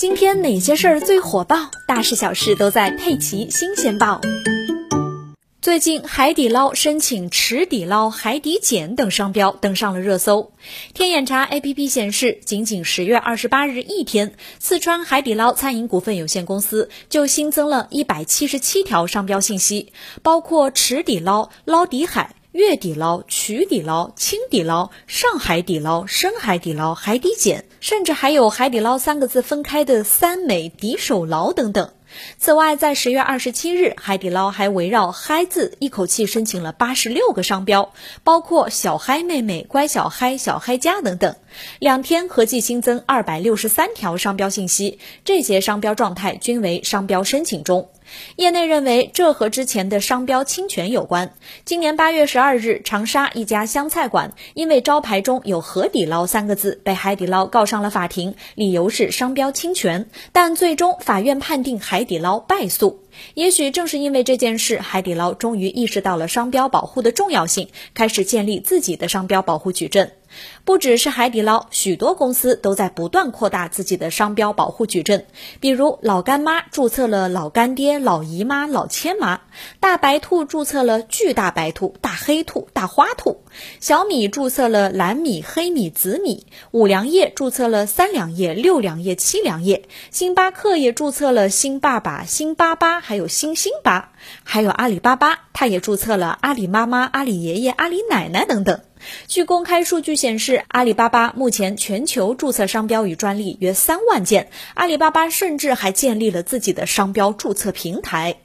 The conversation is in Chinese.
今天哪些事儿最火爆？大事小事都在《佩奇新鲜报》。最近，海底捞申请“池底捞”“海底捡”等商标登上了热搜。天眼查 APP 显示，仅仅十月二十八日一天，四川海底捞餐饮股份有限公司就新增了一百七十七条商标信息，包括“池底捞”“捞底海”。月底捞、曲底捞、青底捞、上海底捞、深海底捞、海底捡，甚至还有海底捞三个字分开的三美底手捞等等。此外，在十月二十七日，海底捞还围绕“嗨”字一口气申请了八十六个商标，包括“小嗨妹妹”“乖小嗨”“小嗨家”等等。两天合计新增二百六十三条商标信息，这些商标状态均为商标申请中。业内认为，这和之前的商标侵权有关。今年八月十二日，长沙一家湘菜馆因为招牌中有“河底捞”三个字，被海底捞告上了法庭，理由是商标侵权。但最终法院判定海底捞败诉。也许正是因为这件事，海底捞终于意识到了商标保护的重要性，开始建立自己的商标保护矩阵。不只是海底捞，许多公司都在不断扩大自己的商标保护矩阵。比如老干妈注册了老干爹、老姨妈、老千妈；大白兔注册了巨大白兔、大黑兔、大花兔；小米注册了蓝米、黑米、紫米；五粮液注册了三粮液、六粮液、七粮液；星巴克也注册了星爸爸、星巴巴，还有星星巴；还有阿里巴巴，它也注册了阿里妈妈、阿里爷爷、阿里奶奶等等。据公开数据显示，阿里巴巴目前全球注册商标与专利约三万件。阿里巴巴甚至还建立了自己的商标注册平台。